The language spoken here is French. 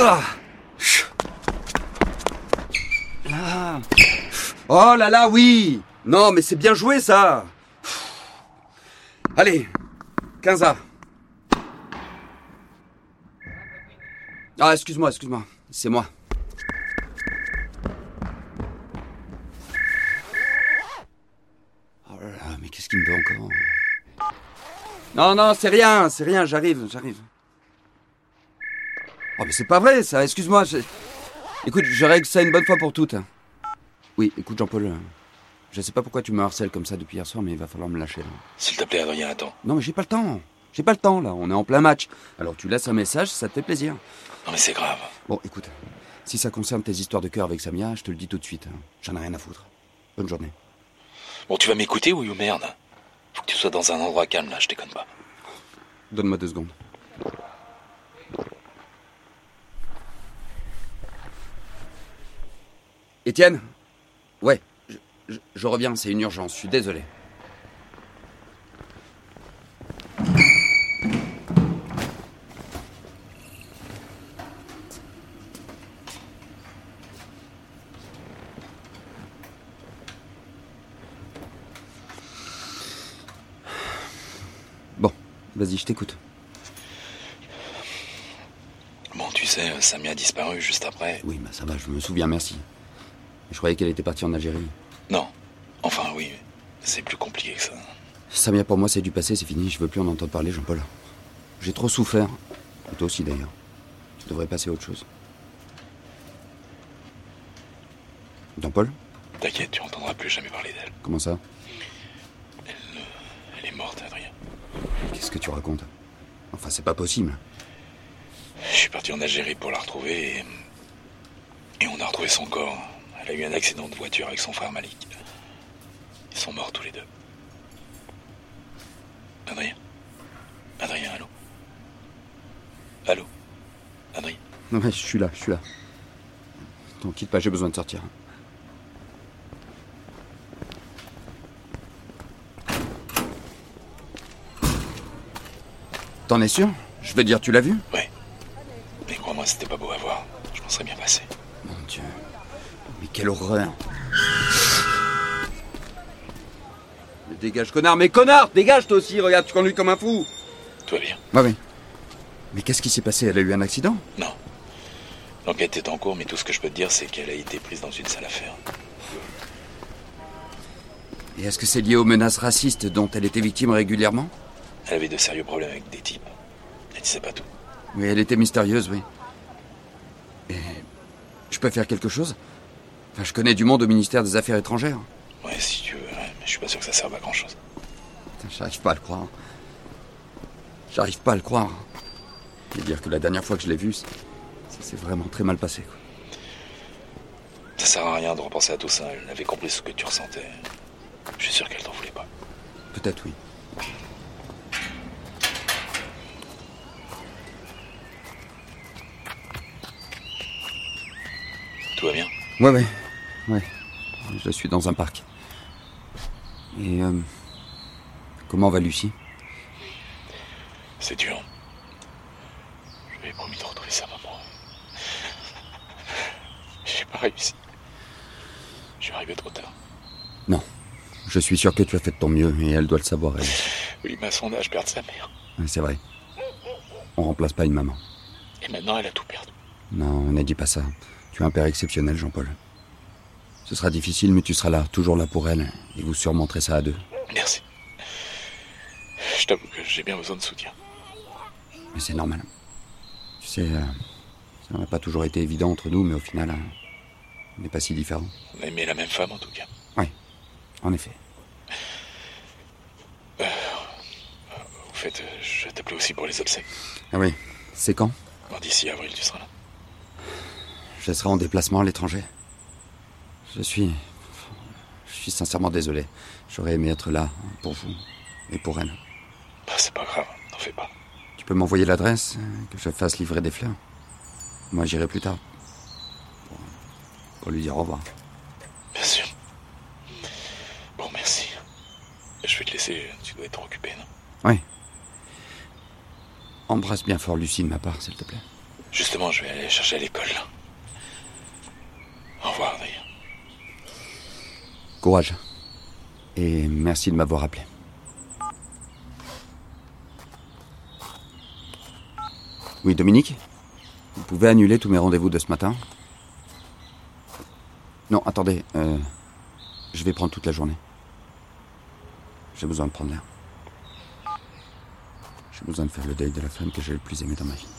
Ah. Là. Oh là là, oui Non, mais c'est bien joué, ça Allez, 15 A. Ah, excuse-moi, excuse-moi. C'est moi. Oh là là, mais qu'est-ce qu'il me veut encore? Non, non, c'est rien, c'est rien, j'arrive, j'arrive. Oh, mais c'est pas vrai, ça, excuse-moi. je- Écoute, je règle ça une bonne fois pour toutes. Oui, écoute, Jean-Paul, je sais pas pourquoi tu me harcèles comme ça depuis hier soir, mais il va falloir me lâcher, là. S'il te plaît, Adrien, attends. Non, mais j'ai pas le temps. J'ai pas le temps, là. On est en plein match. Alors tu laisses un message, ça te fait plaisir. Non, mais c'est grave. Bon, écoute, si ça concerne tes histoires de cœur avec Samia, je te le dis tout de suite. hein. J'en ai rien à foutre. Bonne journée. Bon, tu vas m'écouter, ou merde Faut que tu sois dans un endroit calme, là, je déconne pas. Donne-moi deux secondes. Étienne Ouais, je, je- je reviens, c'est une urgence, je suis désolé. Bon, vas-y, je t'écoute. Bon, tu sais, Samia a disparu juste après. Oui, bah ça va, je me souviens, merci. Je croyais qu'elle était partie en Algérie. Non. Enfin, oui. C'est plus compliqué que ça. Samia, pour moi, c'est du passé, c'est fini. Je veux plus en entendre parler, Jean-Paul. J'ai trop souffert. Et toi aussi, d'ailleurs. Tu devrais passer à autre chose. Jean-Paul T'inquiète, tu entendras plus jamais parler d'elle. Comment ça? Elle est morte, Adrien. Qu'est-ce que tu racontes? Enfin, c'est pas possible. Je suis parti en Algérie pour la retrouver et... et on a retrouvé son corps. Elle a eu un accident de voiture avec son frère Malik. Ils sont morts tous les deux. Adrien Adrien, allô? Allô? Adrien Non, mais je suis là, je suis là. T'en quitte pas, j'ai besoin de sortir. T'en es sûr? Je veux dire, tu l'as vu? Ouais. Mais crois-moi, c'était pas beau à voir. Je m'en serais bien passé. Mon Dieu. Mais quelle horreur. Mais dégage, connard, mais connard Dégage toi aussi, regarde, tu conduis comme un fou Tout va bien Bah oui. Mais qu'est-ce qui s'est passé? Elle a eu un accident? Non. L'enquête est en cours, mais tout ce que je peux te dire, c'est qu'elle a été prise dans une sale affaire. Et est-ce que c'est lié aux menaces racistes dont elle était victime régulièrement? Elle avait de sérieux problèmes avec des types. Elle disait pas tout. Oui, elle était mystérieuse, oui. Et je peux faire quelque chose? Enfin, je connais du monde au ministère des Affaires étrangères. Ouais, si tu veux, ouais, mais je suis pas sûr que ça serve à grand chose. J'arrive pas à le croire. J'arrive pas à le croire. Et dire que la dernière fois que je l'ai vue, ça ça s'est vraiment très mal passé. quoi. Ça sert à rien de repenser à tout ça. Elle avait compris ce que tu ressentais. Je suis sûr qu'elle t'en voulait pas. Peut-être oui. Tout va bien? Ouais, ouais. Ouais. Je suis dans un parc. Et euh, comment va Lucie? C'est dur. Je lui ai promis de retrouver sa maman. J'ai pas réussi. Je suis arrivé trop tard. Non. Je suis sûr que tu as fait de ton mieux et elle doit le savoir, elle. Oui, mais à son âge, perdre sa mère. C'est vrai. On remplace pas une maman. Et maintenant, elle a tout perdu. Non, ne dis pas ça. Tu es un père exceptionnel, Jean-Paul. Ce sera difficile, mais tu seras là, toujours là pour elle, et vous surmonterez ça à deux. Merci. Je t'avoue que j'ai bien besoin de soutien. Mais c'est normal. Tu sais, euh, ça n'a pas toujours été évident entre nous, mais au final, euh, on n'est pas si différents. On a aimé la même femme, en tout cas. Oui, en effet. Au fait, euh, je t'appelais aussi pour les obsèques. Ah oui, c'est quand? D'ici avril, tu seras là. Je serai en déplacement à l'étranger. Je suis... Je suis sincèrement désolé. J'aurais aimé être là, pour vous, et pour elle. Bah, c'est pas grave, n'en fais pas. Tu peux m'envoyer l'adresse, euh, que je fasse livrer des fleurs Moi, j'irai plus tard. Pour, pour lui dire au revoir. Bien sûr. Bon, merci. Je vais te laisser, tu dois être occupé, non? Oui. Embrasse bien fort Lucie de ma part, s'il te plaît. Justement, je vais aller chercher à l'école revoir, d'ailleurs. Courage. Et merci de m'avoir appelé. Oui, Dominique Vous pouvez annuler tous mes rendez-vous de ce matin? Non, attendez. euh, je vais prendre toute la journée. J'ai besoin de prendre l'air. J'ai besoin de faire le deuil de la femme que j'ai le plus aimée dans ma vie.